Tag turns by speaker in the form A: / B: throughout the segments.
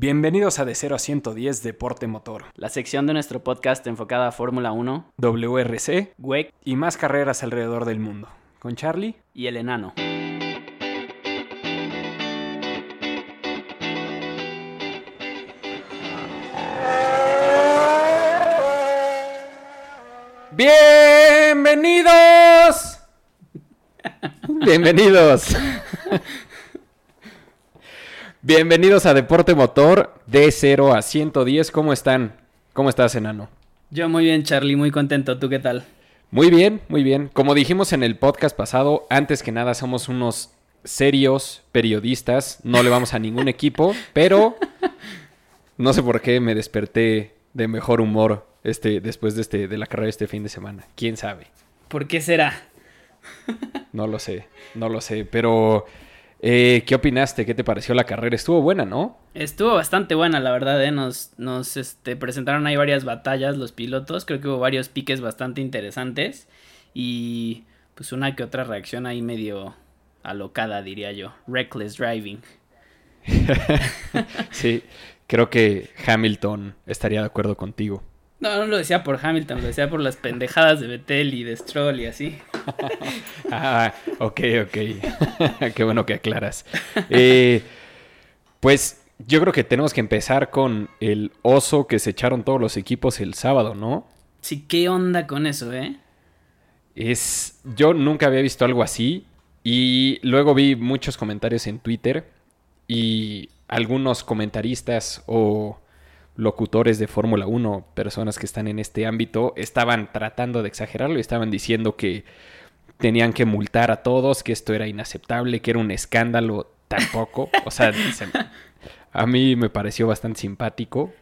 A: Bienvenidos a De 0 a 110 Deporte Motor,
B: la sección de nuestro podcast enfocada a Fórmula 1,
A: WRC,
B: WEC
A: y más carreras alrededor del mundo. Con Charlie
B: y el enano.
A: ¡Bienvenidos! Bienvenidos. Bienvenidos a Deporte Motor de 0 a 110. ¿Cómo están? ¿Cómo estás, enano?
B: Yo muy bien, Charlie, muy contento. ¿Tú qué tal?
A: Muy bien, muy bien. Como dijimos en el podcast pasado, antes que nada somos unos serios periodistas. No le vamos a ningún equipo, pero no sé por qué me desperté de mejor humor este, después de, este, de la carrera este fin de semana. ¿Quién sabe?
B: ¿Por qué será?
A: No lo sé, no lo sé, pero eh, ¿qué opinaste? ¿Qué te pareció la carrera? Estuvo buena, ¿no?
B: Estuvo bastante buena, la verdad, ¿eh? Nos, nos este, presentaron ahí varias batallas los pilotos, creo que hubo varios piques bastante interesantes y pues una que otra reacción ahí medio alocada, diría yo. Reckless driving.
A: sí, creo que Hamilton estaría de acuerdo contigo.
B: No, no lo decía por Hamilton, lo decía por las pendejadas de Betel y de Stroll y así.
A: ah, ok, ok. Qué bueno que aclaras. Eh, pues yo creo que tenemos que empezar con el oso que se echaron todos los equipos el sábado, ¿no?
B: Sí, ¿qué onda con eso, eh?
A: Es. Yo nunca había visto algo así. Y luego vi muchos comentarios en Twitter. Y algunos comentaristas o locutores de Fórmula 1, personas que están en este ámbito, estaban tratando de exagerarlo y estaban diciendo que tenían que multar a todos, que esto era inaceptable, que era un escándalo tampoco. O sea, a mí me pareció bastante simpático.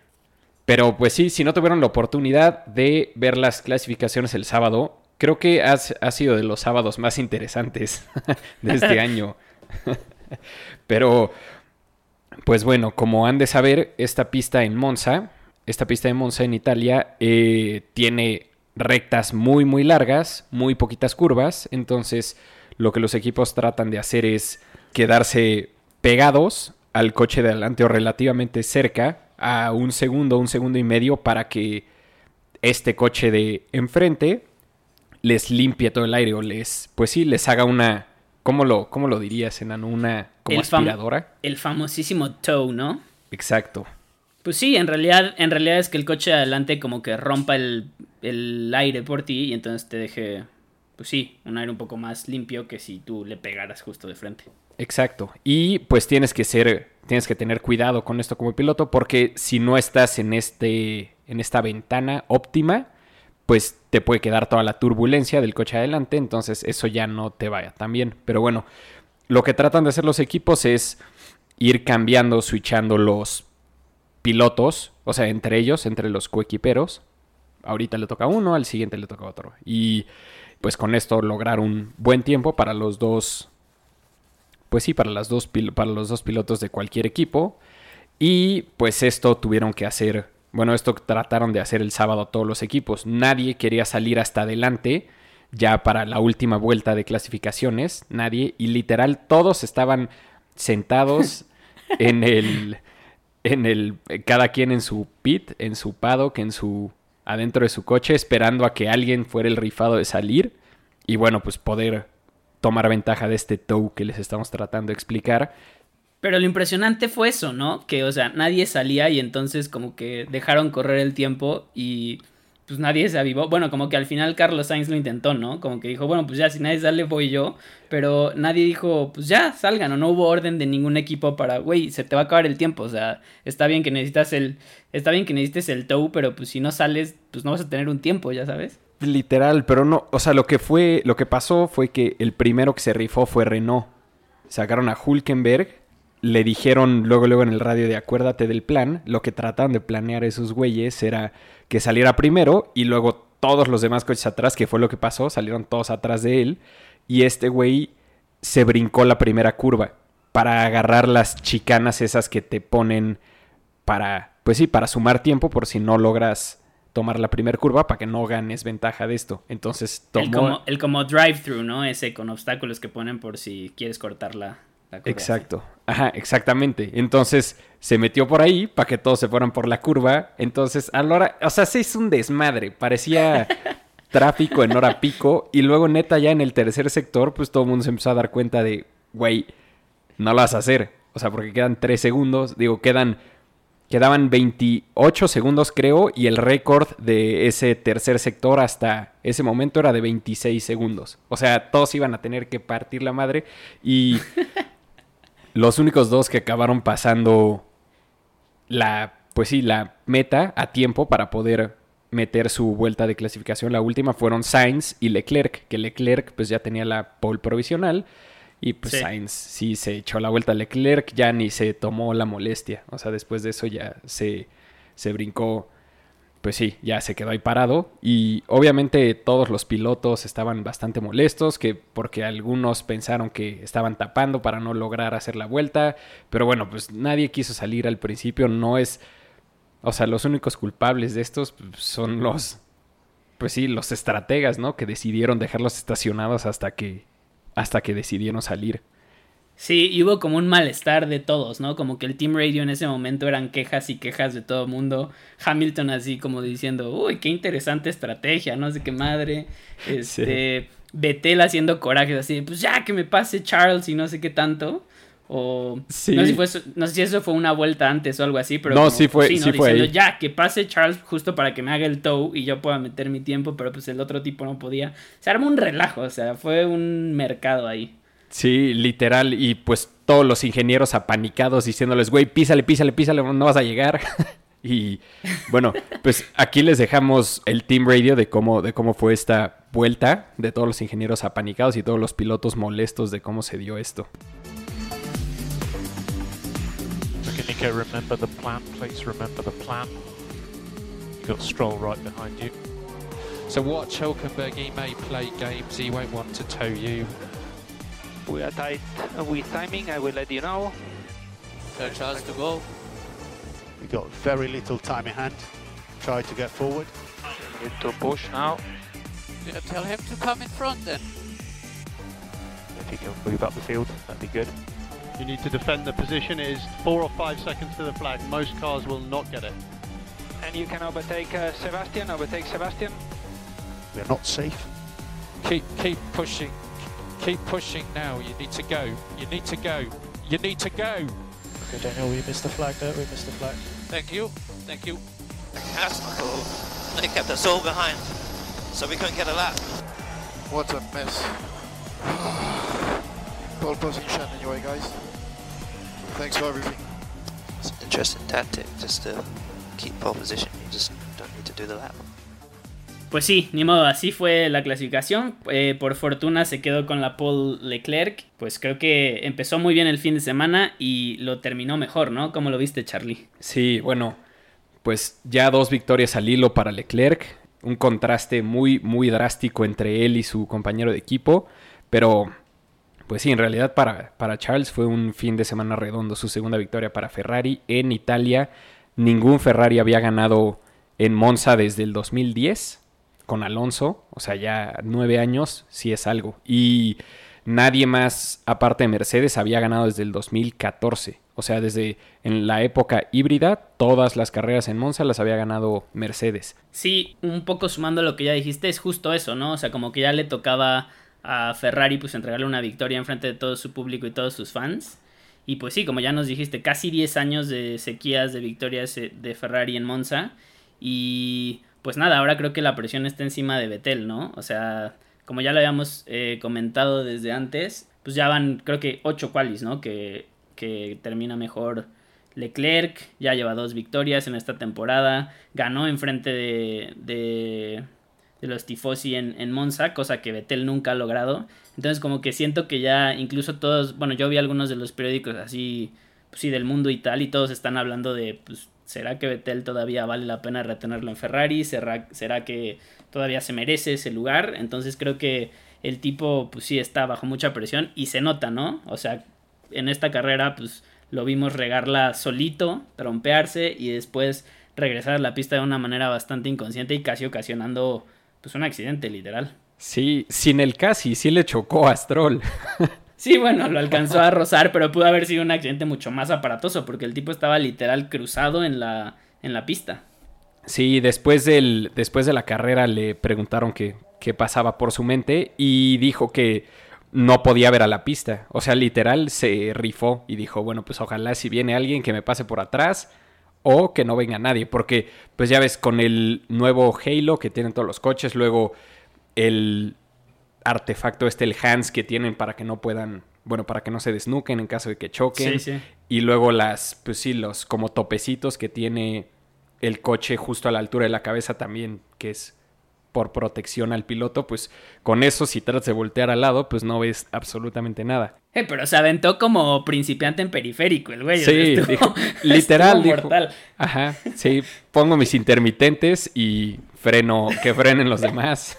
A: Pero pues sí, si no tuvieron la oportunidad de ver las clasificaciones el sábado, creo que ha, ha sido de los sábados más interesantes de este año. Pero pues bueno, como han de saber, esta pista en Monza, esta pista de Monza en Italia, eh, tiene rectas muy muy largas, muy poquitas curvas, entonces lo que los equipos tratan de hacer es quedarse pegados al coche de adelante o relativamente cerca a un segundo, un segundo y medio para que este coche de enfrente les limpie todo el aire o les, pues sí, les haga una ¿Cómo lo, cómo lo dirías, enano? ¿Una como aspiradora?
B: el famosísimo tow, ¿no?
A: Exacto.
B: Pues sí, en realidad, en realidad es que el coche de adelante como que rompa el, el aire por ti y entonces te deje, pues sí, un aire un poco más limpio que si tú le pegaras justo de frente.
A: Exacto. Y pues tienes que ser, tienes que tener cuidado con esto como piloto porque si no estás en este, en esta ventana óptima, pues te puede quedar toda la turbulencia del coche adelante, entonces eso ya no te vaya tan bien. Pero bueno, lo que tratan de hacer los equipos es ir cambiando, switchando los pilotos, o sea, entre ellos, entre los coequiperos. Ahorita le toca a uno, al siguiente le toca a otro. Y pues con esto lograr un buen tiempo para los dos, pues sí, para, las dos, para los dos pilotos de cualquier equipo. Y pues esto tuvieron que hacer bueno, esto trataron de hacer el sábado todos los equipos. Nadie quería salir hasta adelante ya para la última vuelta de clasificaciones. Nadie. Y literal todos estaban sentados en el... En el... Cada quien en su pit, en su paddock, en su... Adentro de su coche, esperando a que alguien fuera el rifado de salir. Y bueno, pues poder tomar ventaja de este tow que les estamos tratando de explicar.
B: Pero lo impresionante fue eso, ¿no? Que, o sea, nadie salía y entonces como que dejaron correr el tiempo y pues nadie se avivó. Bueno, como que al final Carlos Sainz lo intentó, ¿no? Como que dijo, bueno, pues ya, si nadie sale voy yo. Pero nadie dijo, pues ya, salgan. O no hubo orden de ningún equipo para, güey, se te va a acabar el tiempo. O sea, está bien que necesitas el, está bien que necesites el tow, pero pues si no sales, pues no vas a tener un tiempo, ya sabes.
A: Literal, pero no, o sea, lo que fue, lo que pasó fue que el primero que se rifó fue Renault. Sacaron a Hulkenberg le dijeron luego, luego en el radio de acuérdate del plan, lo que trataban de planear esos güeyes era que saliera primero y luego todos los demás coches atrás, que fue lo que pasó, salieron todos atrás de él y este güey se brincó la primera curva para agarrar las chicanas esas que te ponen para, pues sí, para sumar tiempo por si no logras tomar la primera curva para que no ganes ventaja de esto. Entonces tomó...
B: El como, el como drive-through, ¿no? Ese con obstáculos que ponen por si quieres cortar la,
A: Exacto. Ajá, exactamente. Entonces se metió por ahí para que todos se fueran por la curva. Entonces, a la hora, o sea, se hizo un desmadre. Parecía tráfico en hora pico. Y luego, neta, ya en el tercer sector, pues todo el mundo se empezó a dar cuenta de, güey, no lo vas a hacer. O sea, porque quedan tres segundos. Digo, quedan. Quedaban 28 segundos, creo, y el récord de ese tercer sector hasta ese momento era de 26 segundos. O sea, todos iban a tener que partir la madre. Y los únicos dos que acabaron pasando la, pues sí, la meta a tiempo para poder meter su vuelta de clasificación, la última, fueron Sainz y Leclerc, que Leclerc pues ya tenía la pole provisional y pues Sainz sí se echó la vuelta a Leclerc, ya ni se tomó la molestia. O sea, después de eso ya se, se brincó. Pues sí, ya se quedó ahí parado. Y obviamente todos los pilotos estaban bastante molestos, que porque algunos pensaron que estaban tapando para no lograr hacer la vuelta. Pero bueno, pues nadie quiso salir al principio. No es. O sea, los únicos culpables de estos pues, son los. Pues sí, los estrategas, ¿no? Que decidieron dejarlos estacionados hasta que hasta que decidieron salir.
B: Sí, y hubo como un malestar de todos, ¿no? Como que el Team Radio en ese momento eran quejas y quejas de todo el mundo. Hamilton así como diciendo, uy, qué interesante estrategia, no sé qué madre. Este, Betel haciendo corajes así, pues ya que me pase Charles y no sé qué tanto. O no, sé si eso fue una vuelta antes o algo así, pero
A: no, sí fue, sí, fue
B: ya que pase Charles justo para que me haga el tow y yo pueda meter mi tiempo, pero pues el otro tipo no podía. Se armó un relajo, o sea, fue un mercado ahí.
A: Sí, literal, y pues todos los ingenieros apanicados diciéndoles, güey, písale, písale, písale, no vas a llegar. y bueno, pues aquí les dejamos el team radio de cómo, de cómo fue esta vuelta, de todos los ingenieros apanicados y todos los pilotos molestos de cómo se dio esto.
C: Nico, remember the plan, please remember the plan. You've got Stroll right behind you. So watch Hulkenberg, he may play games, he won't want to tow you.
D: We are tight with timing, I will let you know.
E: No chance to go.
F: We've got very little time in hand. Try to get forward.
D: Need to push now.
E: Yeah, tell him to come in front then.
D: If he can move up the field, that'd be good.
F: You need to defend the position. It is four or five seconds to the flag. Most cars will not get it.
D: And you can overtake uh, Sebastian. Overtake Sebastian.
F: We're not safe.
C: Keep keep pushing. Keep pushing now. You need to go. You need to go. You need to go.
D: Okay, Daniel, we missed the flag there. We missed the flag.
E: Thank you. Thank you. That's not cool. They kept us all behind, so we couldn't get a lap.
G: What a mess. Pole position anyway, guys. Thanks for everything.
E: It's an interesting tactic just to keep pole position. You just don't need to do the lap.
B: Pues sí, ni modo, así fue la clasificación. Eh, por fortuna se quedó con la pole Leclerc. Pues creo que empezó muy bien el fin de semana y lo terminó mejor, ¿no? ¿Cómo lo viste, Charlie?
A: Sí, bueno, pues ya dos victorias al hilo para Leclerc. Un contraste muy, muy drástico entre él y su compañero de equipo. Pero pues sí, en realidad para, para Charles fue un fin de semana redondo, su segunda victoria para Ferrari en Italia. Ningún Ferrari había ganado en Monza desde el 2010 con Alonso, o sea, ya nueve años, sí es algo. Y nadie más, aparte de Mercedes, había ganado desde el 2014. O sea, desde en la época híbrida, todas las carreras en Monza las había ganado Mercedes.
B: Sí, un poco sumando lo que ya dijiste, es justo eso, ¿no? O sea, como que ya le tocaba a Ferrari pues entregarle una victoria en frente de todo su público y todos sus fans. Y pues sí, como ya nos dijiste, casi 10 años de sequías de victorias eh, de Ferrari en Monza. Y pues nada, ahora creo que la presión está encima de Vettel, ¿no? O sea, como ya lo habíamos eh, comentado desde antes, pues ya van creo que 8 qualis, ¿no? Que, que termina mejor Leclerc, ya lleva dos victorias en esta temporada, ganó en frente de de los tifosi en, en Monza, cosa que Vettel nunca ha logrado. Entonces como que siento que ya incluso todos, bueno, yo vi algunos de los periódicos así, pues sí, del mundo y tal, y todos están hablando de, pues, ¿será que Vettel todavía vale la pena retenerlo en Ferrari? ¿Será, que todavía se merece ese lugar? Entonces creo que el tipo, pues sí, está bajo mucha presión y se nota, ¿no? O sea, en esta carrera, pues lo vimos regarla solito, trompearse y después regresar a la pista de una manera bastante inconsciente y casi ocasionando pues un accidente literal.
A: Sí, sin el casi, sí le chocó a Stroll.
B: Sí, bueno, lo alcanzó a rozar, pero pudo haber sido un accidente mucho más aparatoso porque el tipo estaba literal cruzado en la, en la pista.
A: Sí, después, del, después de la carrera le preguntaron qué, qué pasaba por su mente y dijo que no podía ver a la pista. O sea, literal se rifó y dijo, bueno, pues ojalá si viene alguien que me pase por atrás o que no venga nadie. Porque, pues ya ves, con el nuevo Halo que tienen todos los coches, luego el artefacto este, el hands que tienen para que no puedan, bueno, para que no se desnuquen en caso de que choquen.
B: Sí, sí.
A: Y luego las, pues sí, los como topecitos que tiene el coche justo a la altura de la cabeza también, que es por protección al piloto, pues con eso si tratas de voltear al lado, pues no ves absolutamente nada.
B: Eh, pero se aventó como principiante en periférico el güey.
A: Sí,
B: estuvo-
A: dijo- literal, dijo.
B: mortal.
A: Ajá, sí, pongo mis intermitentes y freno, que frenen los demás.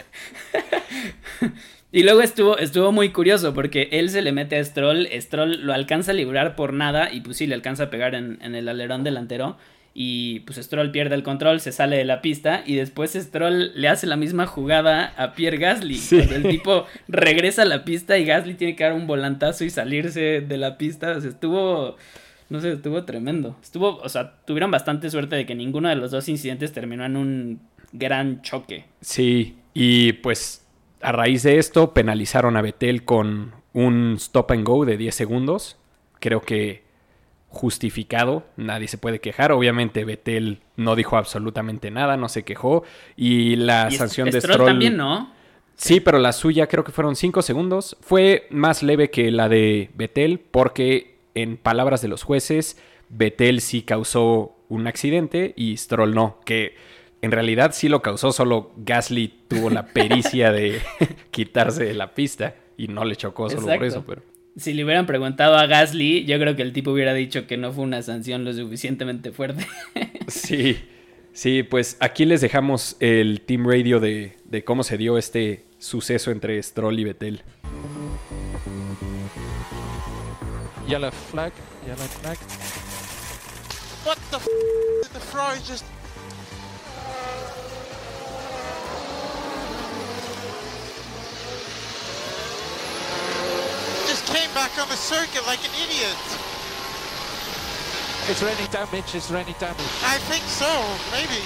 B: Y luego estuvo, estuvo muy curioso porque él se le mete a Stroll, Stroll lo alcanza a librar por nada y pues sí, le alcanza a pegar en, en el alerón delantero y pues Stroll pierde el control, se sale de la pista y después Stroll le hace la misma jugada a Pierre Gasly.
A: Sí.
B: Cuando el tipo regresa a la pista y Gasly tiene que dar un volantazo y salirse de la pista, o sea, estuvo... No sé, estuvo tremendo. Estuvo, o sea, tuvieron bastante suerte de que ninguno de los dos incidentes terminó en un gran choque.
A: Sí, y pues a raíz de esto penalizaron a Betel con un stop and go de 10 segundos. Creo que justificado, nadie se puede quejar. Obviamente Betel no dijo absolutamente nada, no se quejó. Y la
B: Y
A: sanción de
B: Stroll
A: Stroll...
B: también, ¿no?
A: Sí, pero la suya creo que fueron 5 segundos. Fue más leve que la de Betel porque, en palabras de los jueces, Betel sí causó un accidente y Stroll no. Que en realidad sí lo causó, solo Gasly tuvo la pericia de quitarse de la pista y no le chocó solo por eso. Pero...
B: Si le hubieran preguntado a Gasly, yo creo que el tipo hubiera dicho que no fue una sanción lo suficientemente fuerte.
A: Sí, sí, pues aquí les dejamos el team radio de, de cómo se dio este suceso entre Stroll y Betel.
C: Yellow flag, yellow flag.
G: What the f did the Ferrari just... came back on the circuit like an idiot.
C: Is there any damage? Is there any damage?
G: I think so, maybe.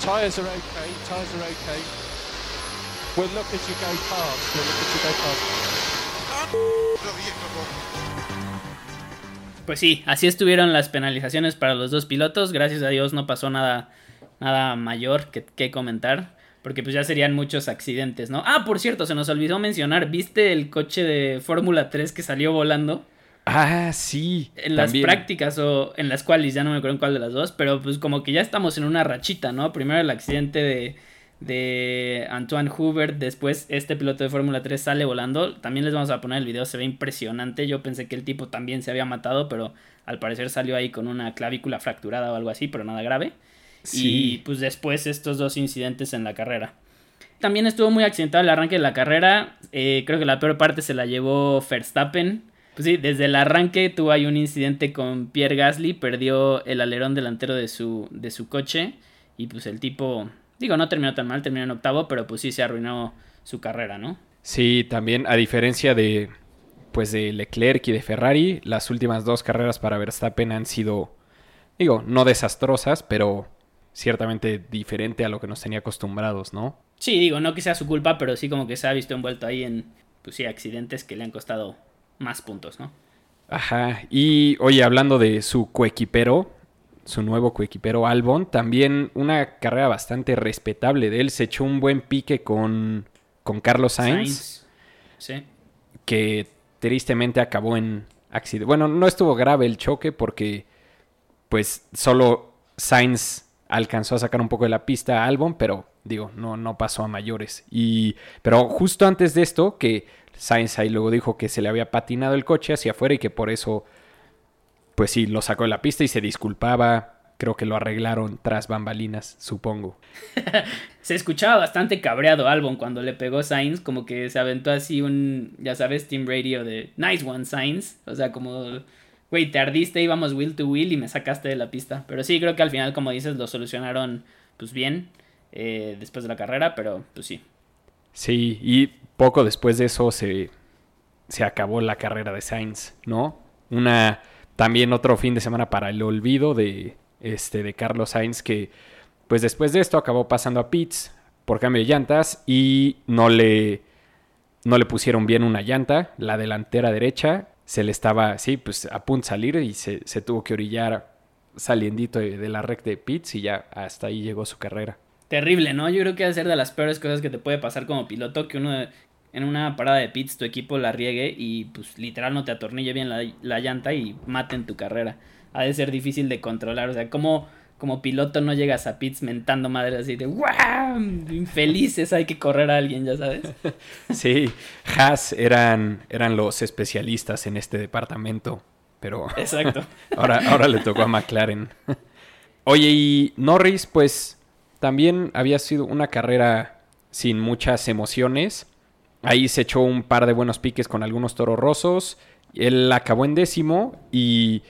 C: Tyres are okay, tyres are okay. We'll look as you go past, we'll look as you go past.
B: Pues sí, así estuvieron las penalizaciones para los dos pilotos. Gracias a Dios no pasó nada, nada mayor que, que comentar. Porque pues ya serían muchos accidentes, ¿no? Ah, por cierto, se nos olvidó mencionar. ¿Viste el coche de Fórmula 3 que salió volando?
A: Ah, sí.
B: En las
A: también.
B: prácticas o en las cuales, ya no me acuerdo en cuál de las dos, pero pues como que ya estamos en una rachita, ¿no? Primero el accidente de, de Antoine Hubert, después este piloto de Fórmula 3 sale volando. También les vamos a poner el video, se ve impresionante. Yo pensé que el tipo también se había matado, pero al parecer salió ahí con una clavícula fracturada o algo así, pero nada grave. Y pues después estos dos incidentes en la carrera. También estuvo muy accidentado el arranque de la carrera. eh, creo que la peor parte se la llevó Verstappen. Pues sí, desde el arranque tuvo ahí un incidente con Pierre Gasly. Perdió el alerón delantero de su, de su coche. Y pues el tipo, digo, no terminó tan mal, terminó en octavo, pero pues sí se arruinó su carrera, ¿no?
A: Sí, también a diferencia de pues de Leclerc y de Ferrari, las últimas dos carreras para Verstappen han sido digo, no desastrosas, pero ciertamente diferente a lo que nos tenía acostumbrados, ¿no?
B: Sí, digo, no que sea su culpa, pero sí como que se ha visto envuelto ahí en, pues sí, accidentes que le han costado más puntos, ¿no?
A: Ajá, y oye, hablando de su coequipero, su nuevo coequipero Albon, también una carrera bastante respetable de él, se echó un buen pique con, con Carlos Sainz,
B: Sainz. Sí.
A: que tristemente acabó en accidente. Bueno, no estuvo grave el choque porque pues solo Sainz alcanzó a sacar un poco de la pista a Albon, pero digo, no, no pasó a mayores. Y, pero justo antes de esto, que Sainz ahí luego dijo que se le había patinado el coche hacia afuera y que por eso, pues sí, lo sacó de la pista y se disculpaba. Creo que lo arreglaron tras bambalinas, supongo.
B: Se escuchaba bastante cabreado Albon cuando le pegó Sainz, como que se aventó así un, ya sabes, Team Radio de Nice one Sainz, o sea, como, güey, tardiste, íbamos wheel to wheel y me sacaste de la pista. Pero sí, creo que al final, como dices, lo solucionaron pues bien eh, después de la carrera, pero pues sí.
A: Sí, y poco después de eso se se acabó la carrera de Sainz, ¿no? Una también otro fin de semana para el olvido de este de Carlos Sainz que pues después de esto acabó pasando a pits por cambio de llantas y no le no le pusieron bien una llanta, la delantera derecha se le estaba, sí, pues a punto de salir y se, se tuvo que orillar saliendito de, la recta de pits y ya hasta ahí llegó su carrera.
B: Terrible, ¿no? Yo creo que va a ser de las peores cosas que te puede pasar como piloto, que uno en una parada de pits tu equipo la riegue y pues literal no te atornille bien la, la llanta y maten tu carrera. Ha de ser difícil de controlar, o sea, como como piloto no llegas a pits mentando madre así de ¡Wow! Infelices, hay que correr a alguien, ya sabes.
A: Sí, Haas eran, eran los especialistas en este departamento, pero
B: Exacto.
A: ahora, ahora le tocó a McLaren. Oye, y Norris, pues también había sido una carrera sin muchas emociones. Ahí se echó un par de buenos piques con algunos toros rosos. Él acabó en décimo y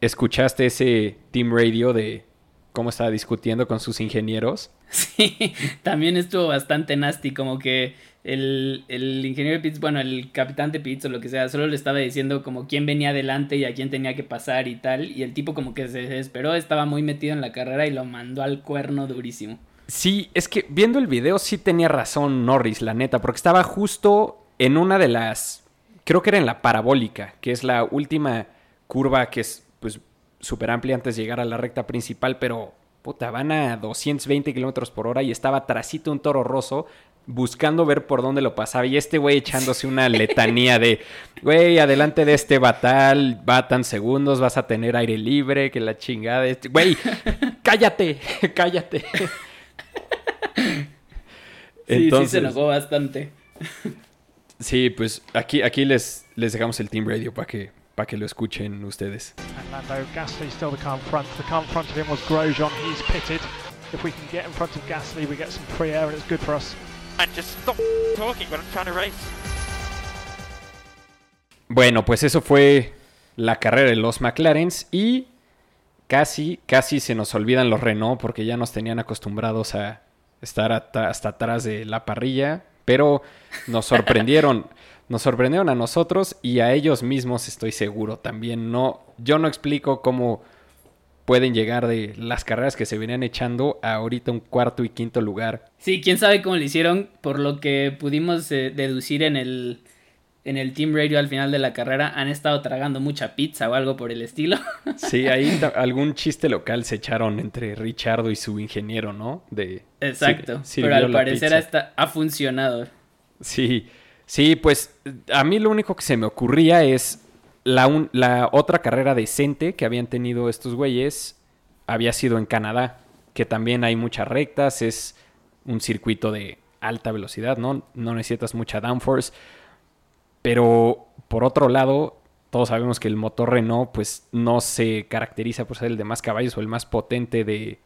A: escuchaste ese team radio de cómo estaba discutiendo con sus ingenieros.
B: Sí, también estuvo bastante nasty, como que el, el ingeniero de pits, bueno, el capitán de pits o lo que sea, solo le estaba diciendo como quién venía adelante y a quién tenía que pasar y tal, y el tipo como que se desesperó, estaba muy metido en la carrera y lo mandó al cuerno durísimo.
A: Sí, es que viendo el video sí tenía razón Norris, la neta, porque estaba justo en una de las, creo que era en la parabólica, que es la última curva que es súper amplia antes de llegar a la recta principal, pero puta, van a 220 kilómetros por hora y estaba trasito un toro roso buscando ver por dónde lo pasaba y este güey echándose una letanía de, güey, adelante de este batal, batan segundos, vas a tener aire libre, que la chingada, este, güey, cállate, cállate.
B: Sí, sí se enojó bastante.
A: Sí, pues aquí, aquí les, les dejamos el Team Radio para que, para que lo escuchen ustedes.
H: And Lando Gasly still the car in front. The car in front of him was Grosjean. He's pitted. If we can get in front of Gasly, we get some free air and it's good for us.
E: And just stop talking when I'm trying to race.
A: Bueno, pues eso fue la carrera de los McLarens y casi, casi se nos olvidan los Renault porque ya nos tenían acostumbrados a estar hasta, hasta atrás de la parrilla, pero nos sorprendieron, nos sorprendieron a nosotros y a ellos mismos estoy seguro también. No, yo no explico cómo pueden llegar de las carreras que se venían echando a ahorita un cuarto y quinto lugar.
B: Sí, quién sabe cómo lo hicieron, por lo que pudimos eh, deducir en el, en el Team Radio al final de la carrera, han estado tragando mucha pizza o algo por el estilo.
A: Sí, ahí algún chiste local se echaron entre Richardo y su ingeniero, ¿no? De
B: Exacto,
A: sir-
B: pero al parecer hasta ha funcionado.
A: Sí, sí, pues a mí lo único que se me ocurría es la, un- la otra carrera decente que habían tenido estos güeyes había sido en Canadá, que también hay muchas rectas, es un circuito de alta velocidad, ¿no? No necesitas mucha downforce. Pero por otro lado, todos sabemos que el motor Renault pues no se caracteriza por ser el de más caballos o el más potente de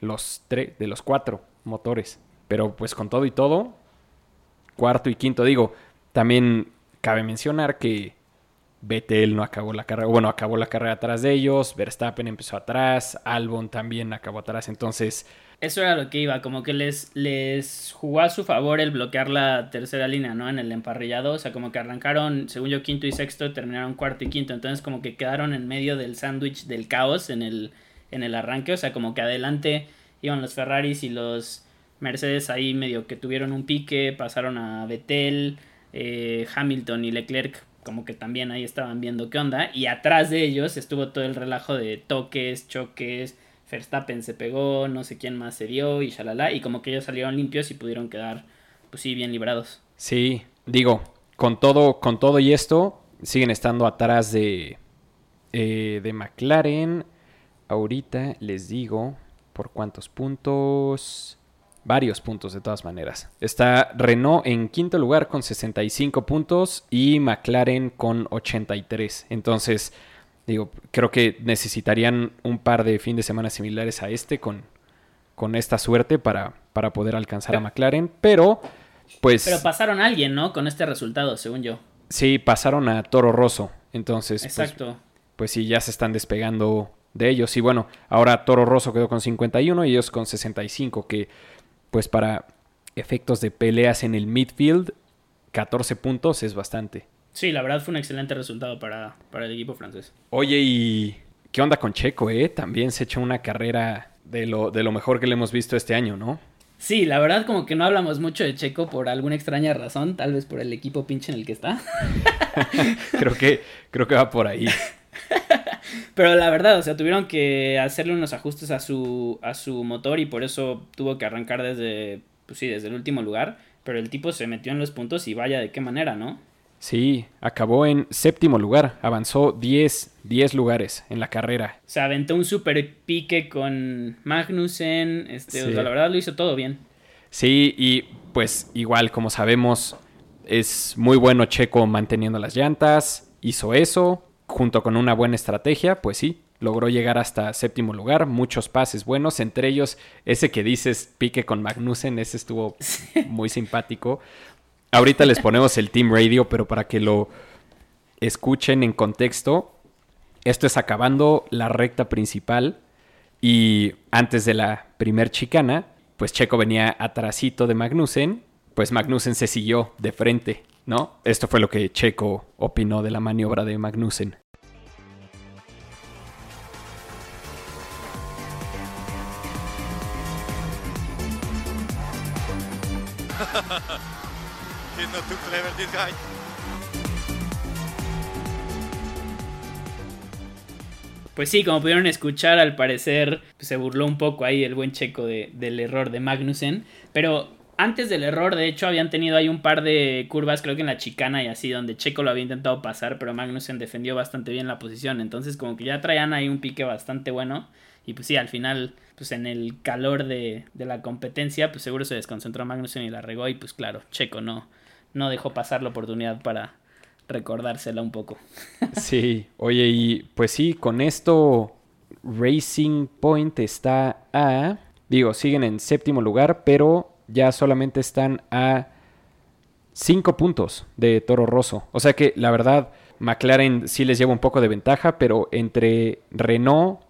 A: los tres, de los cuatro motores. Pero pues con todo y todo, cuarto y quinto, digo, también cabe mencionar que Vettel no acabó la carrera, bueno, acabó la carrera atrás de ellos, Verstappen empezó atrás, Albon también acabó atrás, entonces
B: Eso era lo que iba, como que les, les jugó a su favor el bloquear la tercera línea, ¿no? En el emparrillado, o sea, como que arrancaron, según yo, quinto y sexto, terminaron cuarto y quinto, entonces como que quedaron en medio del sándwich del caos en el, en el arranque, o sea, como que adelante iban los Ferraris y los Mercedes ahí medio que tuvieron un pique, pasaron a Vettel, eh, Hamilton y Leclerc como que también ahí estaban viendo qué onda y atrás de ellos estuvo todo el relajo de toques, choques, Verstappen se pegó, no sé quién más se dio y shalala y como que ellos salieron limpios y pudieron quedar pues sí bien librados.
A: Sí, digo, con todo, con todo y esto, siguen estando atrás de, eh, de McLaren. Ahorita les digo por cuántos puntos. Varios puntos de todas maneras. Está Renault en quinto lugar con 65 puntos y McLaren con 83. Entonces, digo, creo que necesitarían un par de fin de semana similares a este con, con esta suerte para, para poder alcanzar a McLaren. Pero, pues...
B: Pero pasaron a alguien, ¿no? Con este resultado, según yo.
A: Sí, pasaron a Toro Rosso. Entonces, pues,
B: Exacto.
A: pues sí, ya se están despegando de ellos. Y bueno, ahora Toro Rosso quedó con 51 y ellos con 65, que pues para efectos de peleas en el midfield, 14 puntos es bastante.
B: Sí, la verdad fue un excelente resultado para, para el equipo francés.
A: Oye, ¿y qué onda con Checo, eh? También se echó una carrera de lo, de lo mejor que le hemos visto este año, ¿no?
B: Sí, la verdad como que no hablamos mucho de Checo por alguna extraña razón, tal vez por el equipo pinche en el que está.
A: creo, que, creo que va por ahí.
B: Pero la verdad, o sea, tuvieron que hacerle unos ajustes a su, a su motor y por eso tuvo que arrancar desde, pues sí, desde el último lugar. Pero el tipo se metió en los puntos y vaya de qué manera, ¿no?
A: Sí, acabó en séptimo lugar, avanzó 10, 10 lugares en la carrera.
B: Se aventó un super pique con Magnussen, este, o sea, la verdad lo hizo todo bien.
A: Sí, y pues igual como sabemos es muy bueno Checo manteniendo las llantas, hizo eso, junto con una buena estrategia, pues sí, logró llegar hasta séptimo lugar, muchos pases buenos, entre ellos ese que dices pique con Magnussen, ese estuvo muy simpático. Ahorita les ponemos el Team Radio, pero para que lo escuchen en contexto, esto es acabando la recta principal y antes de la primer chicana, pues Checo venía atrasito de Magnussen, pues Magnussen se siguió de frente, ¿no? Esto fue lo que Checo opinó de la maniobra de Magnussen.
B: Pues sí, como pudieron escuchar, al parecer se burló un poco ahí el buen checo de, del error de Magnussen. Pero antes del error, de hecho, habían tenido ahí un par de curvas, creo que en la chicana y así, donde Checo lo había intentado pasar, pero Magnussen defendió bastante bien la posición. Entonces, como que ya traían ahí un pique bastante bueno. Y pues sí, al final, pues en el calor de, de la competencia, pues seguro se desconcentró Magnussen y la regó. Y pues claro, Checo no, no dejó pasar la oportunidad para recordársela un poco.
A: Sí, oye, y pues sí, con esto Racing Point está a, digo, siguen en séptimo lugar, pero ya solamente están a cinco puntos de Toro Rosso. O sea que la verdad, McLaren sí les lleva un poco de ventaja, pero entre Renault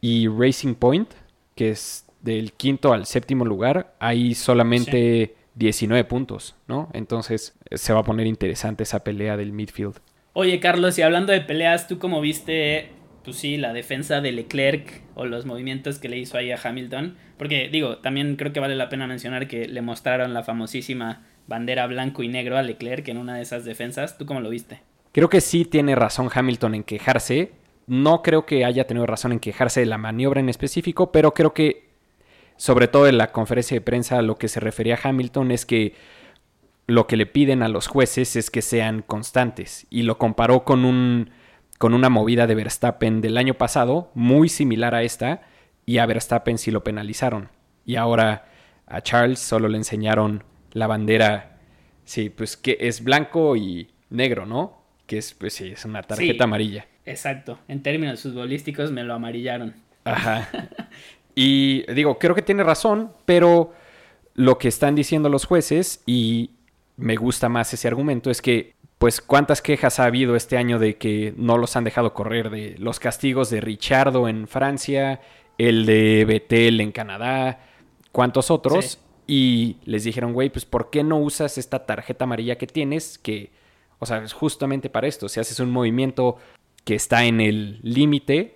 A: y Racing Point, que es del quinto al séptimo lugar, hay solamente 19 puntos, ¿no? Entonces se va a poner interesante esa pelea del midfield.
B: Oye, Carlos, y hablando de peleas, ¿tú cómo viste, pues sí, la defensa de Leclerc o los movimientos que le hizo ahí a Hamilton? Porque, digo, también creo que vale la pena mencionar que le mostraron la famosísima bandera blanco y negro a Leclerc en una de esas defensas. ¿Tú cómo lo viste?
A: Creo que sí tiene razón Hamilton en quejarse. No creo que haya tenido razón en quejarse de la maniobra en específico, pero creo que sobre todo en la conferencia de prensa, lo que se refería a Hamilton es que lo que le piden a los jueces es que sean constantes. Y lo comparó con, un, con una movida de Verstappen del año pasado, muy similar a esta, y a Verstappen sí lo penalizaron. Y ahora a Charles solo le enseñaron la bandera, sí, pues que es blanco y negro, ¿no? Que es, pues sí, es una tarjeta amarilla.
B: Exacto, en términos futbolísticos me lo amarillaron.
A: Ajá. Y digo, creo que tiene razón, pero lo que están diciendo los jueces, y me gusta más ese argumento, es que, pues, ¿cuántas quejas ha habido este año de que no los han dejado correr? De los castigos de Richardo en Francia, el de Betel en Canadá, ¿cuántos otros? Y les dijeron, güey, pues, ¿por qué no usas esta tarjeta amarilla que tienes? Que, o sea, es justamente para esto. Si haces un movimiento que está en el límite,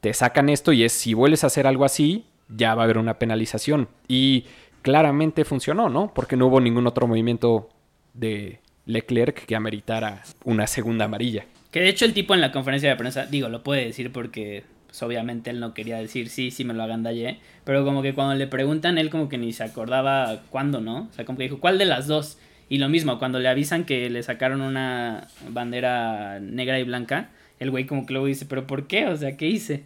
A: te sacan esto y es si vuelves a hacer algo así, ya va a haber una penalización. Y claramente funcionó, ¿no? Porque no hubo ningún otro movimiento de Leclerc que ameritara una segunda amarilla.
B: Que de hecho el tipo en la conferencia de prensa, digo, lo puede decir porque pues, obviamente él no quería decir sí, sí me lo agandallé, pero como que cuando le preguntan él como que ni se acordaba cuándo, ¿no? O sea, como que dijo, ¿cuál de las dos? Y lo mismo, cuando le avisan que le sacaron una bandera negra y blanca, el güey como que luego dice, pero ¿por qué? O sea, ¿qué hice?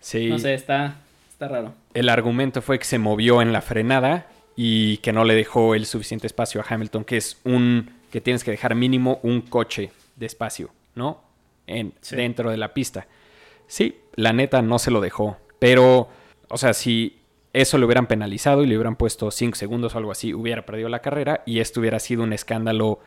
A: Sí.
B: No sé, está, está raro.
A: El argumento fue que se movió en la frenada y que no le dejó el suficiente espacio a Hamilton, que es un que tienes que dejar mínimo un coche de espacio, ¿no? En, Dentro de la pista. Sí, la neta no se lo dejó. Pero, o sea, si eso le hubieran penalizado y le hubieran puesto 5 segundos o algo así, hubiera perdido la carrera y esto hubiera sido un escándalo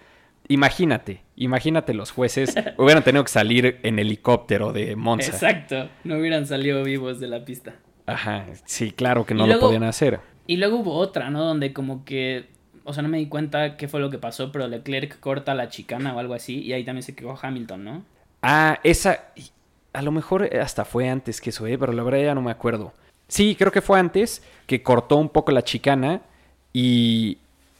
A: Imagínate, imagínate los jueces hubieran tenido que salir en helicóptero de Monza.
B: Exacto, no hubieran salido vivos de la pista.
A: Ajá, sí, claro que no lo podían hacer.
B: Y luego hubo otra, ¿no? Donde como que o sea, no me di cuenta qué fue lo que pasó, pero Leclerc corta la chicana o algo así y ahí también se quedó Hamilton, ¿no?
A: Ah, esa. A lo mejor hasta fue antes que eso, ¿eh? pero la verdad ya no me acuerdo. Sí, creo que fue antes que cortó un poco la chicana y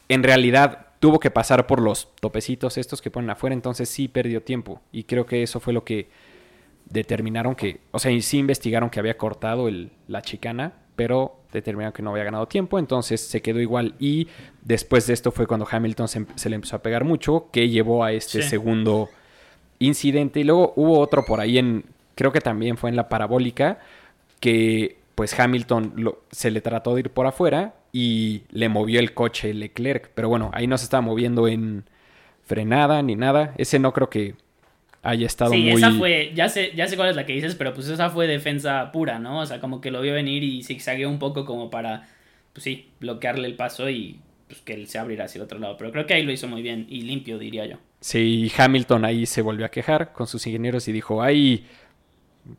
A: en realidad tuvo que pasar por los topecitos estos que ponen afuera, entonces sí perdió tiempo. Y creo que eso fue lo que determinaron que, o sea, sí investigaron que había cortado el, la chicana, pero determinaron que no había ganado tiempo, entonces se quedó igual. Y después de esto fue cuando Hamilton se, se le empezó a pegar mucho, que llevó a este
B: Sí.
A: segundo incidente. Y luego hubo otro por ahí en, creo que también fue en la parabólica, que pues Hamilton lo- se le trató de ir por afuera y le movió el coche Leclerc. Pero bueno, ahí no se estaba moviendo en frenada ni nada. Ese no creo que haya estado
B: Sí,
A: muy...
B: esa fue, ya sé, ya sé cuál es la que dices, pero pues esa fue defensa pura, ¿no? O sea, como que lo vio venir y zigzagueó un poco como para, pues sí, bloquearle el paso y pues que él se abriera hacia el otro lado. Pero creo que ahí lo hizo muy bien y limpio, diría yo.
A: Sí, Hamilton ahí se volvió a quejar con sus ingenieros y dijo, hay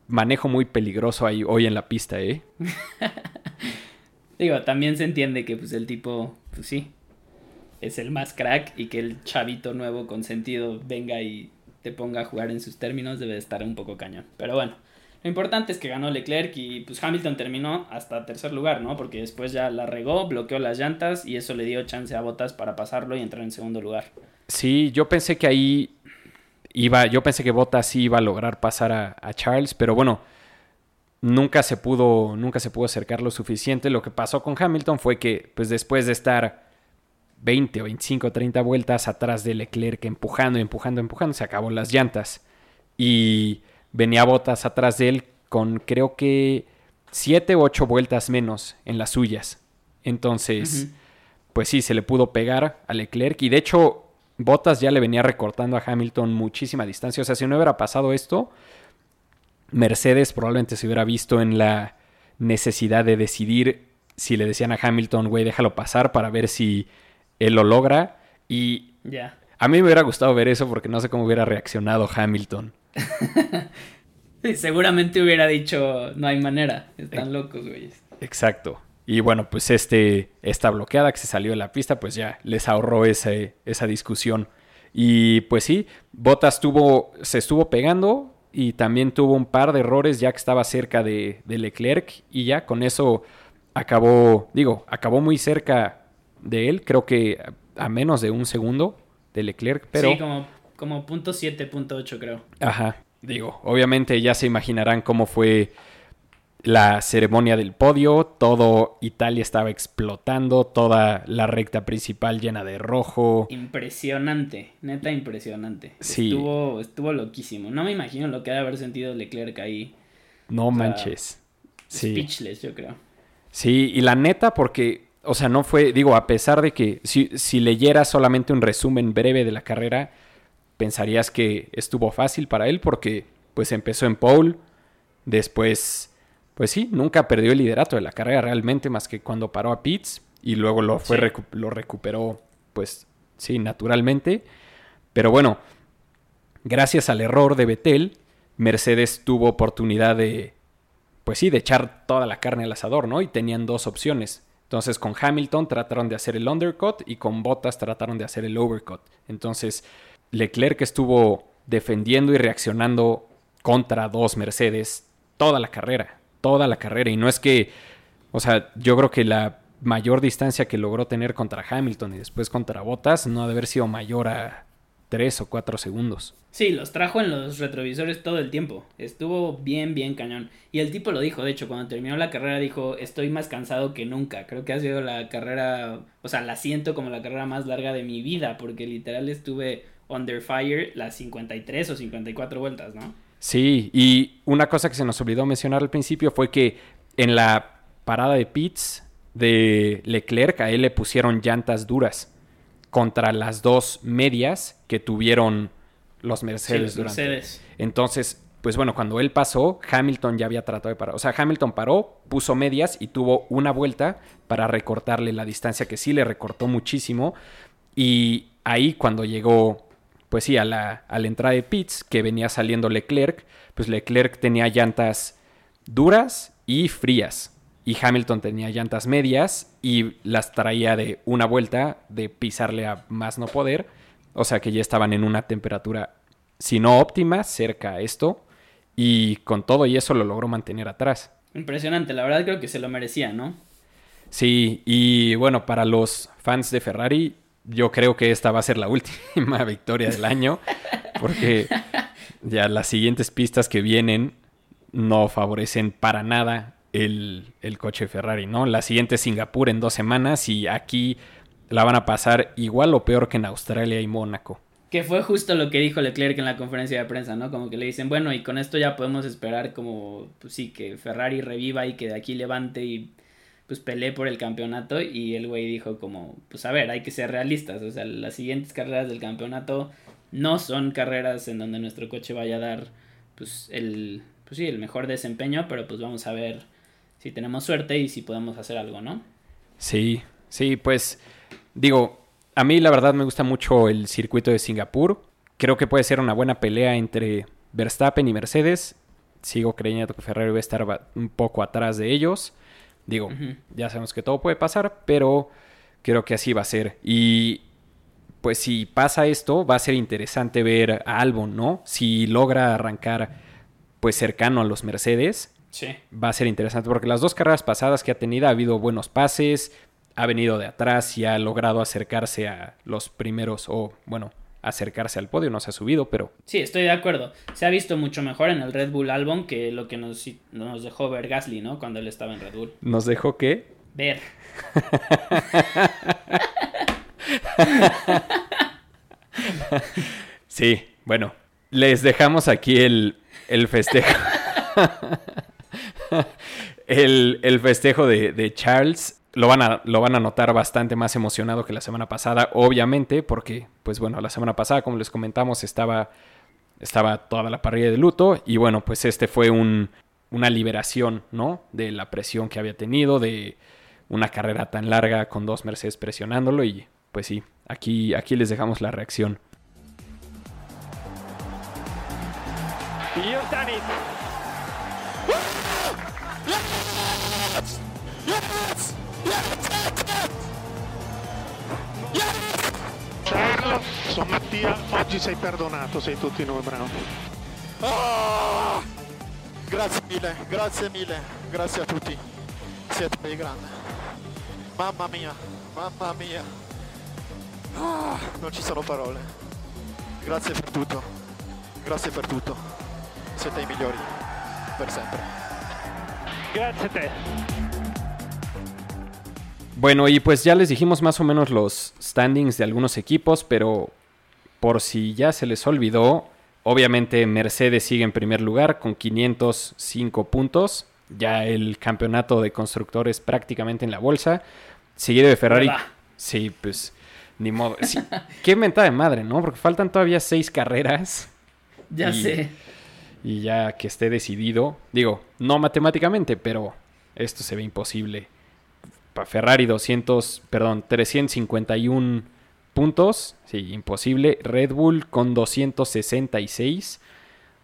A: manejo muy peligroso ahí hoy en la pista, ¿eh?
B: Digo, también se entiende que pues el tipo, pues sí, es el más crack y que el chavito nuevo con sentido venga y te ponga a jugar en sus términos debe de estar un poco cañón. Pero bueno, lo importante es que ganó Leclerc y pues Hamilton terminó hasta tercer lugar, ¿no? Porque después ya la regó, bloqueó las llantas y eso le dio chance a Bottas para pasarlo y entrar en segundo lugar.
A: Sí, yo pensé que ahí iba, yo pensé que Bottas sí iba a lograr pasar a Charles, pero bueno, nunca se pudo, nunca se pudo acercar lo suficiente. Lo que pasó con Hamilton fue que, pues después de estar 20 o 25 o 30 vueltas atrás de Leclerc, empujando, empujando, empujando, se acabó las llantas. Y venía Bottas atrás de él con creo que 7 u 8 vueltas menos en las suyas. Entonces, pues sí, se le pudo pegar a Leclerc. Y de hecho, Bottas ya le venía recortando a Hamilton muchísima distancia. O sea, si no hubiera pasado esto, Mercedes probablemente se hubiera visto en la necesidad de decidir si le decían a Hamilton, güey, déjalo pasar para ver si él lo logra. Y
B: Ya.
A: a mí me hubiera gustado ver eso porque no sé cómo hubiera reaccionado Hamilton.
B: Sí, seguramente hubiera dicho, no hay manera, están locos, güeyes.
A: Exacto. Y bueno, pues este, esta bloqueada que se salió de la pista, pues ya les ahorró ese, esa discusión. Y pues sí, Bottas tuvo, se estuvo pegando y también tuvo un par de errores ya que estaba cerca de, de Leclerc y ya con eso acabó, digo, acabó muy cerca de él, creo que a, menos de un segundo de Leclerc, pero...
B: Sí, como, como punto siete, punto ocho, creo.
A: Ajá, digo, obviamente ya se imaginarán cómo fue la ceremonia del podio, todo Italia estaba explotando, toda la recta principal llena de rojo.
B: Impresionante, neta impresionante.
A: Sí.
B: Estuvo, estuvo loquísimo. No me imagino lo que ha de haber sentido Leclerc ahí.
A: No
B: sea,
A: manches. Sí.
B: Speechless, yo creo.
A: Sí, y la neta, porque, o sea, no fue, digo, a pesar de que si, si leyeras solamente un resumen breve de la carrera, pensarías que estuvo fácil para él porque, pues, empezó en pole, después, pues sí, nunca perdió el liderato de la carrera realmente, más que cuando paró a Pitts y luego lo, fue
B: Sí.
A: recu- lo recuperó, pues, sí, naturalmente. Pero bueno, gracias al error de Vettel, Mercedes tuvo oportunidad de, pues sí, de echar toda la carne al asador, ¿no? Y tenían dos opciones. Entonces con Hamilton trataron de hacer el undercut y con Bottas trataron de hacer el overcut. Entonces Leclerc estuvo defendiendo y reaccionando contra dos Mercedes toda la carrera, toda la carrera. Y no es que, o sea, yo creo que la mayor distancia que logró tener contra Hamilton y después contra Bottas no ha de haber sido mayor a tres o cuatro segundos.
B: Sí, los trajo en los retrovisores todo el tiempo. Estuvo bien, bien cañón. Y el tipo lo dijo, de hecho, cuando terminó la carrera dijo, estoy más cansado que nunca. Creo que ha sido la carrera, o sea, la siento como la carrera más larga de mi vida, porque literal estuve under fire las 53 o 54 vueltas, ¿no?
A: Sí, y una cosa que se nos olvidó mencionar al principio fue que en la parada de pits de Leclerc a él le pusieron llantas duras contra las dos medias que tuvieron los Mercedes
B: Sí,
A: durante.
B: Mercedes.
A: Entonces, pues bueno, cuando él pasó, Hamilton ya había tratado de parar. O sea, Hamilton paró, puso medias y tuvo una vuelta para recortarle la distancia que sí le recortó muchísimo. Y ahí cuando llegó, pues sí, a la, a la entrada de pits, que venía saliendo Leclerc, pues Leclerc tenía llantas duras y frías. y Hamilton tenía llantas medias y las traía de una vuelta de pisarle a más no poder. O sea que ya estaban en una temperatura, si no óptima, cerca a esto. Y con todo y eso lo logró mantener atrás.
B: Impresionante, la verdad creo que se lo merecía, ¿no?
A: Sí, y bueno, para los fans de Ferrari, yo creo que esta va a ser la última victoria del año, porque ya las siguientes pistas que vienen no favorecen para nada el, el coche Ferrari, ¿no? La siguiente es Singapur en dos semanas y aquí la van a pasar igual o peor que en Australia y Mónaco.
B: Que fue justo lo que dijo Leclerc en la conferencia de prensa, ¿no? Como que le dicen, bueno, y con esto ya podemos esperar como, pues sí, que Ferrari reviva y que de aquí levante y pues pelee por el campeonato. Y el güey dijo como, pues a ver, hay que ser realistas. O sea, las siguientes carreras del campeonato no son carreras en donde nuestro coche vaya a dar, pues el, pues sí, el mejor desempeño, pero pues vamos a ver si tenemos suerte y si podemos hacer algo, ¿no?
A: Sí, sí, pues digo, a mí la verdad me gusta mucho el circuito de Singapur. Creo que puede ser una buena pelea entre Verstappen y Mercedes. Sigo creyendo que Ferrari va a estar un poco atrás de ellos. Digo, ya sabemos que todo puede pasar, pero creo que así va a ser. Y pues si pasa esto, va a ser interesante ver a Albon, ¿no? Si logra arrancar pues cercano a los Mercedes,
B: sí.
A: va a ser interesante porque las dos carreras pasadas que ha tenido ha habido buenos pases, ha venido de atrás y ha logrado acercarse a los primeros o bueno, acercarse al podio, no se ha subido, pero...
B: Sí, estoy de acuerdo. Se ha visto mucho mejor en el Red Bull Albon que lo que nos, nos dejó ver Gasly, ¿no? Cuando él estaba en Red Bull.
A: ¿Nos dejó qué?
B: Ver.
A: sí, bueno, les dejamos aquí el, el festejo. el, el, festejo de, de Charles. Lo van, a, lo van a notar bastante más emocionado que la semana pasada, obviamente, porque, pues bueno, la semana pasada, como les comentamos, estaba, estaba toda la parrilla de luto. Y bueno, pues este fue un, una liberación, ¿no? De la presión que había tenido, de una carrera tan larga con dos Mercedes presionándolo. Y pues sí, aquí, aquí les dejamos la reacción.
I: Done it.
F: Charles, sono Mattia, oggi sei perdonato, sei tutti noi bravo.
G: Oh! Grazie mille, grazie mille, grazie a tutti. Siete dei grandi. Mamma mia, mamma mia. Ah, non ci sono parole. Grazie per tutto. Grazie per tutto. Siete i migliori. Per sempre.
I: Grazie a te.
A: Bueno, y pues ya les dijimos más o menos los standings de algunos equipos, pero por si ya se les olvidó, obviamente Mercedes sigue en primer lugar con 505 puntos. Ya el campeonato de constructores prácticamente en la bolsa. Seguido de Ferrari.
B: ¿Verdad?
A: Sí, pues ni modo. Sí, qué mentada de madre, ¿no? Porque faltan todavía seis carreras.
B: Ya
A: Y-
B: sé.
A: Y ya que esté decidido, digo, no matemáticamente, pero esto se ve imposible. Para Ferrari 200, perdón, 351 puntos, sí, imposible. Red Bull con 266.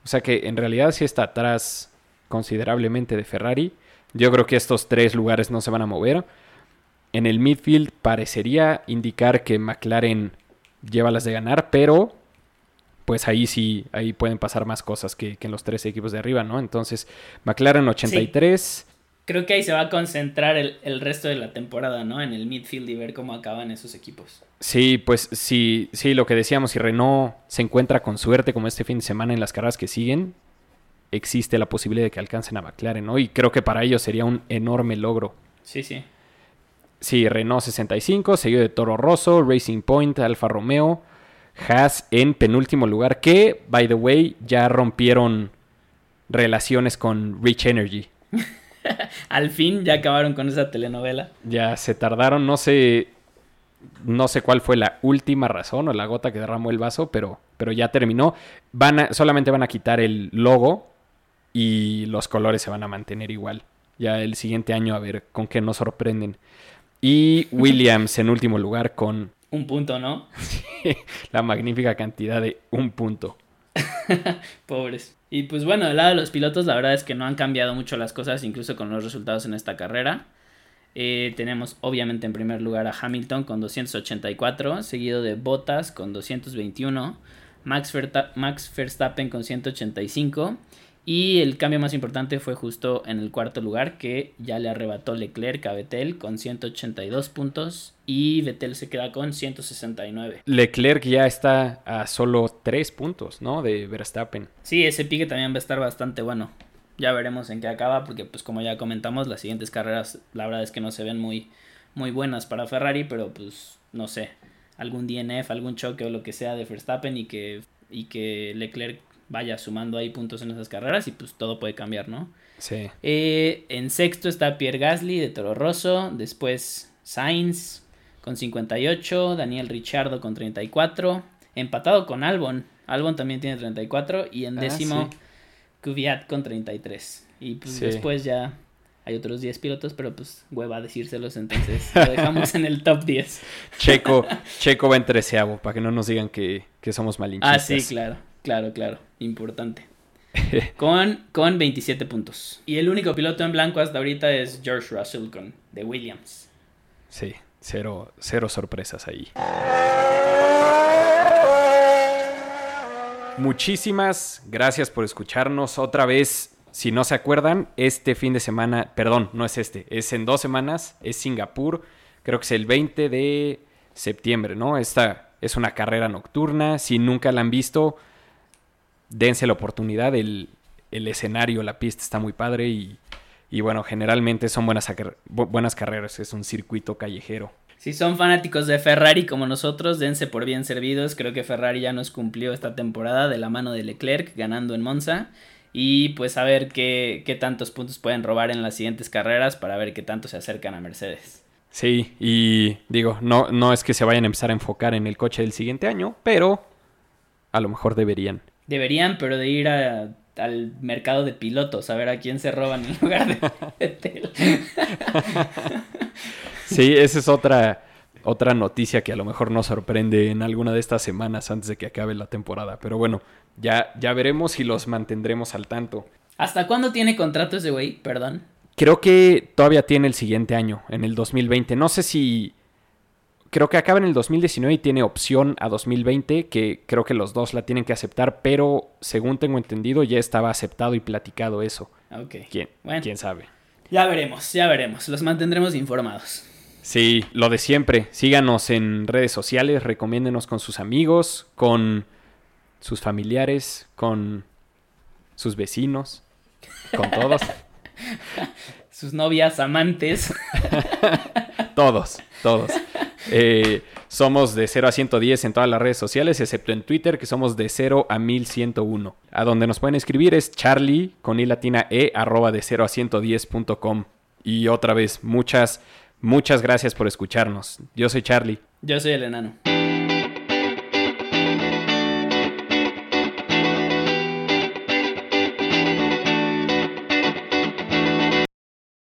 A: O sea que en realidad sí está atrás considerablemente de Ferrari. Yo creo que estos tres lugares no se van a mover. En el midfield parecería indicar que McLaren lleva las de ganar, pero pues ahí sí, ahí pueden pasar más cosas que, que en los tres equipos de arriba, ¿no? Entonces, McLaren 83,
B: Creo que ahí se va a concentrar el, el resto de la temporada, ¿no? En el midfield y ver cómo acaban esos equipos.
A: sí, pues sí, sí, lo que decíamos, si Renault se encuentra con suerte como este fin de semana en las carreras que siguen, existe la posibilidad de que alcancen a McLaren, ¿no? Y creo que para ellos sería un enorme logro.
B: Sí, sí.
A: Sí, Renault 65, seguido de Toro Rosso, Racing Point, Alfa Romeo, Haas en penúltimo lugar, que, by the way, ya rompieron relaciones con Rich Energy.
B: Al fin ya acabaron con esa telenovela.
A: Ya se tardaron, no sé, no sé cuál fue la última razón o la gota que derramó el vaso, pero, pero ya terminó. Van a, solamente van a quitar el logo y los colores se van a mantener igual. Ya el siguiente año a ver con qué nos sorprenden. Y Williams en último lugar con
B: Un punto, ¿no?
A: la magnífica cantidad de un punto.
B: Pobres. Y pues bueno, del lado de los pilotos, la verdad es que no han cambiado mucho las cosas, incluso con los resultados en esta carrera. Eh, tenemos obviamente en primer lugar a Hamilton con 284, seguido de Bottas con 221, Max, Max Verstappen con 185 y el cambio más importante fue justo en el cuarto lugar, que ya le arrebató Leclerc a Vettel con 182 puntos y Vettel se queda con 169.
A: Leclerc ya está a solo 3 puntos, ¿no? De Verstappen.
B: Sí, ese pique también va a estar bastante bueno. Ya veremos en qué acaba, porque pues como ya comentamos, las siguientes carreras la verdad es que no se ven muy, muy buenas para Ferrari, pero pues no sé, algún DNF, algún choque o lo que sea de Verstappen y que, y que Leclerc vaya sumando ahí puntos en esas carreras y pues todo puede cambiar, ¿no?
A: Sí.
B: Eh, en sexto está Pierre Gasly de Toro Rosso, después Sainz con 58, Daniel Richardo con 34, empatado con Albon, Albon también tiene 34 y en ah, décimo Kvyat con 33. Y pues después ya hay otros 10 pilotos, pero pues hueva decírselos, entonces lo dejamos en el top 10.
A: Checo, Checo va en treceavo, para que no nos digan que, que somos malinchistas.
B: Ah, sí, claro. Claro, claro, importante. con, con 27 puntos. Y el único piloto en blanco hasta ahorita es George Russell con de Williams.
A: Sí, cero, cero sorpresas ahí. Muchísimas gracias por escucharnos otra vez. Si no se acuerdan, este fin de semana, perdón, no es este, es en dos semanas, es Singapur, creo que es el 20 de septiembre, ¿no? Esta es una carrera nocturna, si nunca la han visto, dense la oportunidad, el, escenario, la pista está muy padre y, bueno, generalmente son buenas, buenas carreras, es un circuito callejero.
B: Si son fanáticos de Ferrari como nosotros, dense por bien servidos. Creo que Ferrari ya nos cumplió esta temporada de la mano de Leclerc ganando en Monza. Y pues a ver qué, qué tantos puntos pueden robar en las siguientes carreras para ver qué tanto se acercan a Mercedes.
A: Sí, y digo, no, no es que se vayan a empezar a enfocar en el coche del siguiente año, pero a lo mejor deberían.
B: Deberían, pero de ir al mercado de pilotos, a ver a quién se roban en lugar de
A: sí, esa es otra, otra noticia que a lo mejor nos sorprende en alguna de estas semanas antes de que acabe la temporada. Pero bueno, ya, ya veremos si los mantendremos al tanto.
B: ¿Hasta cuándo tiene contrato ese güey? Perdón.
A: Creo que todavía tiene el siguiente año, en el 2020. No sé si creo que acaba en el 2019 y tiene opción a 2020, que creo que los dos la tienen que aceptar, pero según tengo entendido ya estaba aceptado y platicado eso.
B: Ok.
A: ¿Quién, ¿quién sabe?
B: Ya veremos, ya veremos, los mantendremos informados.
A: Sí, lo de siempre, síganos en redes sociales, recomiéndenos con sus amigos, con sus familiares, con sus vecinos, con todos.
B: sus novias, amantes.
A: todos, todos. Eh, somos de 0 a 110 en todas las redes sociales, excepto en Twitter, que somos de 0 a 1101. A donde nos pueden escribir es charlie con i latina e arroba de 0 a 110.com. Y otra vez, muchas, muchas gracias por escucharnos. Yo soy Charlie.
B: Yo soy el enano.